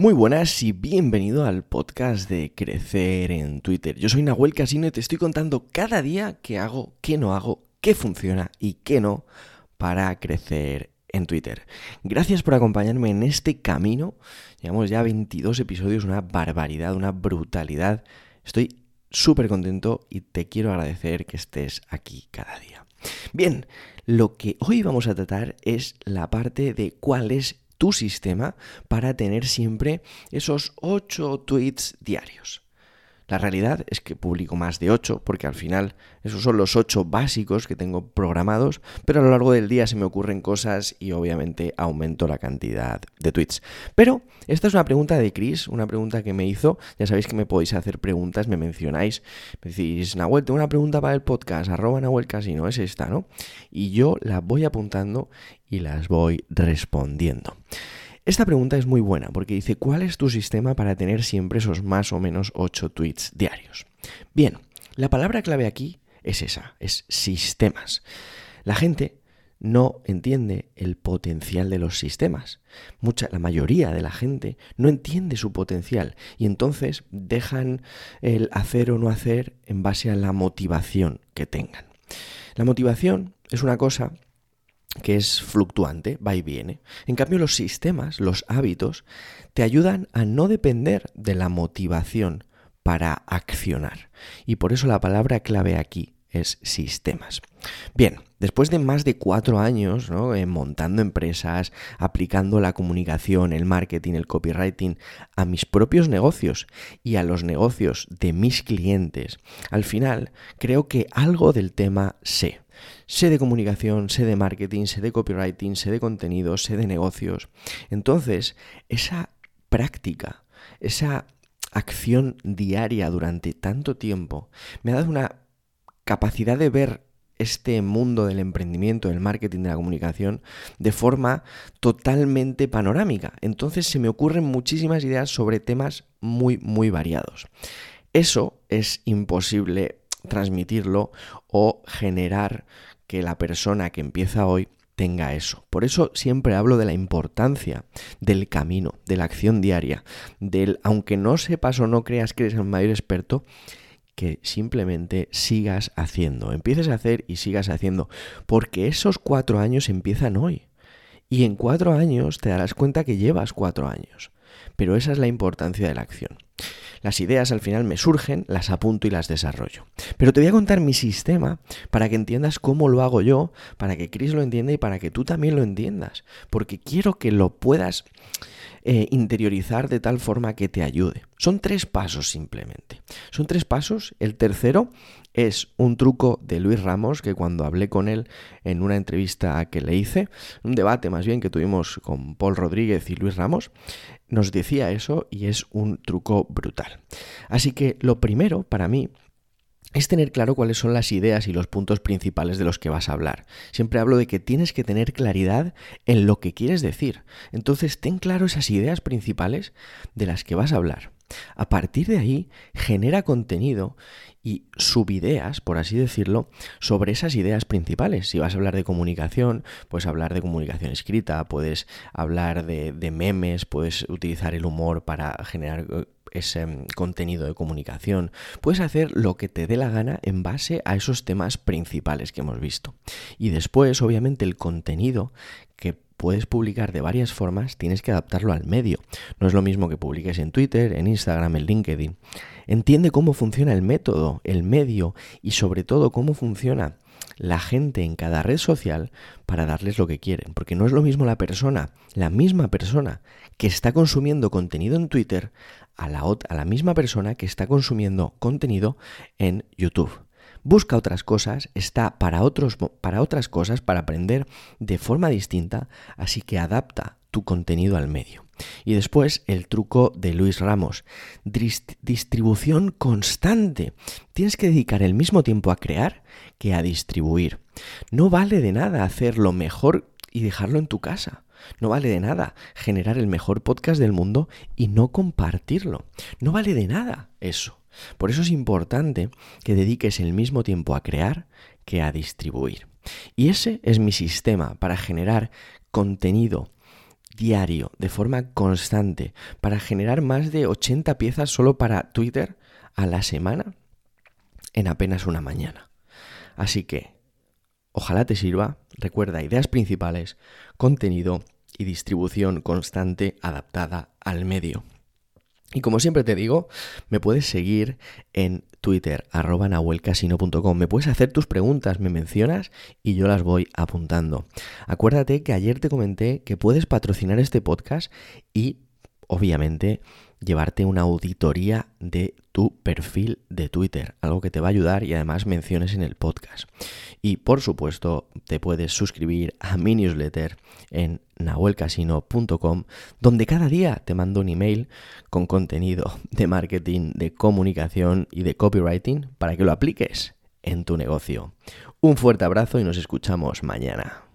Muy buenas y bienvenido al podcast de Crecer en Twitter. Yo soy Nahuel Casino y te estoy contando cada día qué hago, qué no hago, qué funciona y qué no para crecer en Twitter. Gracias por acompañarme en este camino. Llevamos ya 22 episodios, una barbaridad, una brutalidad. Estoy súper contento y te quiero agradecer que estés aquí cada día. Bien, lo que hoy vamos a tratar es la parte de cuál es tu sistema para tener siempre esos 8 tweets diarios. La realidad es que publico más de 8 porque al final esos son los 8 básicos que tengo programados, pero a lo largo del día se me ocurren cosas y obviamente aumento la cantidad de tweets. Pero esta es una pregunta de Chris, una pregunta que me hizo, ya sabéis que me podéis hacer preguntas, me mencionáis, me decís, Nahuel, tengo una pregunta para el podcast, arroba Nahuel Casino, es esta, ¿no? Y yo la voy apuntando y las voy respondiendo. Esta pregunta es muy buena porque dice, ¿cuál es tu sistema para tener siempre esos más o menos 8 tweets diarios? Bien, la palabra clave aquí es esa, es sistemas. La gente no entiende el potencial de los sistemas. Mucha, la mayoría de la gente no entiende su potencial y entonces dejan el hacer o no hacer en base a la motivación que tengan. La motivación es una cosa que es fluctuante, va y viene. En cambio, los sistemas, los hábitos, te ayudan a no depender de la motivación para accionar. Y por eso la palabra clave aquí es sistemas. Bien, después de más de cuatro años eh, montando empresas, aplicando la comunicación, el marketing, el copywriting a mis propios negocios y a los negocios de mis clientes, al final creo que algo del tema sé. Sé de comunicación, sé de marketing, sé de copywriting, sé de contenido, sé de negocios. Entonces, esa práctica, esa acción diaria durante tanto tiempo, me ha dado una capacidad de ver este mundo del emprendimiento, del marketing, de la comunicación, de forma totalmente panorámica. Entonces se me ocurren muchísimas ideas sobre temas muy, muy variados. Eso es imposible transmitirlo o generar que la persona que empieza hoy tenga eso. Por eso siempre hablo de la importancia del camino, de la acción diaria, del aunque no sepas o no creas que eres el mayor experto, que simplemente sigas haciendo, empieces a hacer y sigas haciendo, porque esos cuatro años empiezan hoy. Y en cuatro años te darás cuenta que llevas cuatro años. Pero esa es la importancia de la acción. Las ideas al final me surgen, las apunto y las desarrollo. Pero te voy a contar mi sistema para que entiendas cómo lo hago yo, para que Chris lo entienda y para que tú también lo entiendas. Porque quiero que lo puedas eh, interiorizar de tal forma que te ayude. Son tres pasos simplemente. Son tres pasos. El tercero es un truco de Luis Ramos que cuando hablé con él en una entrevista que le hice, un debate más bien que tuvimos con Paul Rodríguez y Luis Ramos, nos decía eso y es un truco brutal. Así que lo primero para mí es tener claro cuáles son las ideas y los puntos principales de los que vas a hablar. Siempre hablo de que tienes que tener claridad en lo que quieres decir. Entonces, ten claro esas ideas principales de las que vas a hablar. A partir de ahí, genera contenido y subideas, por así decirlo, sobre esas ideas principales. Si vas a hablar de comunicación, puedes hablar de comunicación escrita, puedes hablar de, de memes, puedes utilizar el humor para generar eh, ese mm, contenido de comunicación. Puedes hacer lo que te dé la gana en base a esos temas principales que hemos visto. Y después, obviamente, el contenido que puedes publicar de varias formas, tienes que adaptarlo al medio. No es lo mismo que publiques en Twitter, en Instagram, en LinkedIn. Entiende cómo funciona el método, el medio y sobre todo cómo funciona la gente en cada red social para darles lo que quieren. Porque no es lo mismo la persona, la misma persona que está consumiendo contenido en Twitter a la, misma persona que está consumiendo contenido en YouTube. Busca otras cosas, está para, otros, para otras cosas, para aprender de forma distinta, así que adapta tu contenido al medio. Y después el truco de Luis Ramos, distribución constante. Tienes que dedicar el mismo tiempo a crear que a distribuir. No vale de nada hacer lo mejor y dejarlo en tu casa. No vale de nada generar el mejor podcast del mundo y no compartirlo. No vale de nada eso. Por eso es importante que dediques el mismo tiempo a crear que a distribuir. Y ese es mi sistema para generar contenido diario, de forma constante, para generar más de 80 piezas solo para Twitter a la semana en apenas una mañana. Así que, ojalá te sirva. Recuerda ideas principales, contenido y distribución constante adaptada al medio. Y como siempre te digo, me puedes seguir en Twitter, arroba nahuelcasino.com. Me puedes hacer tus preguntas, me mencionas y yo las voy apuntando. Acuérdate que ayer te comenté que puedes patrocinar este podcast y, obviamente, llevarte una auditoría de tu perfil de Twitter, algo que te va a ayudar y además menciones en el podcast. Y por supuesto, te puedes suscribir a mi newsletter en nahuelcasino.com, donde cada día te mando un email con contenido de marketing, de comunicación y de copywriting para que lo apliques en tu negocio. Un fuerte abrazo y nos escuchamos mañana.